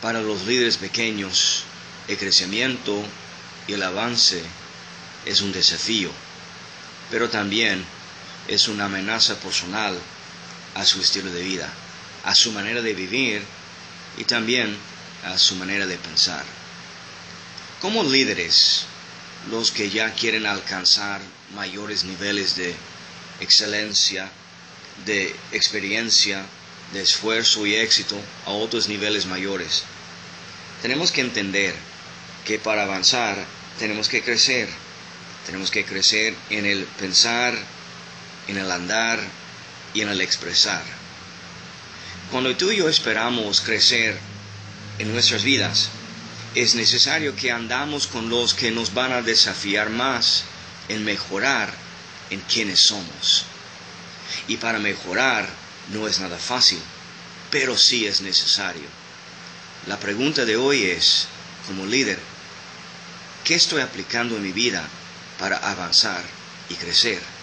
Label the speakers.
Speaker 1: Para los líderes pequeños, el crecimiento y el avance es un desafío, pero también es una amenaza personal a su estilo de vida, a su manera de vivir y también a su manera de pensar. Como líderes, los que ya quieren alcanzar mayores niveles de excelencia, de experiencia, de esfuerzo y éxito a otros niveles mayores. Tenemos que entender que para avanzar tenemos que crecer. Tenemos que crecer en el pensar, en el andar y en el expresar. Cuando tú y yo esperamos crecer en nuestras vidas, es necesario que andamos con los que nos van a desafiar más en mejorar en quienes somos. Y para mejorar no es nada fácil, pero sí es necesario. La pregunta de hoy es, como líder, ¿qué estoy aplicando en mi vida para avanzar y crecer?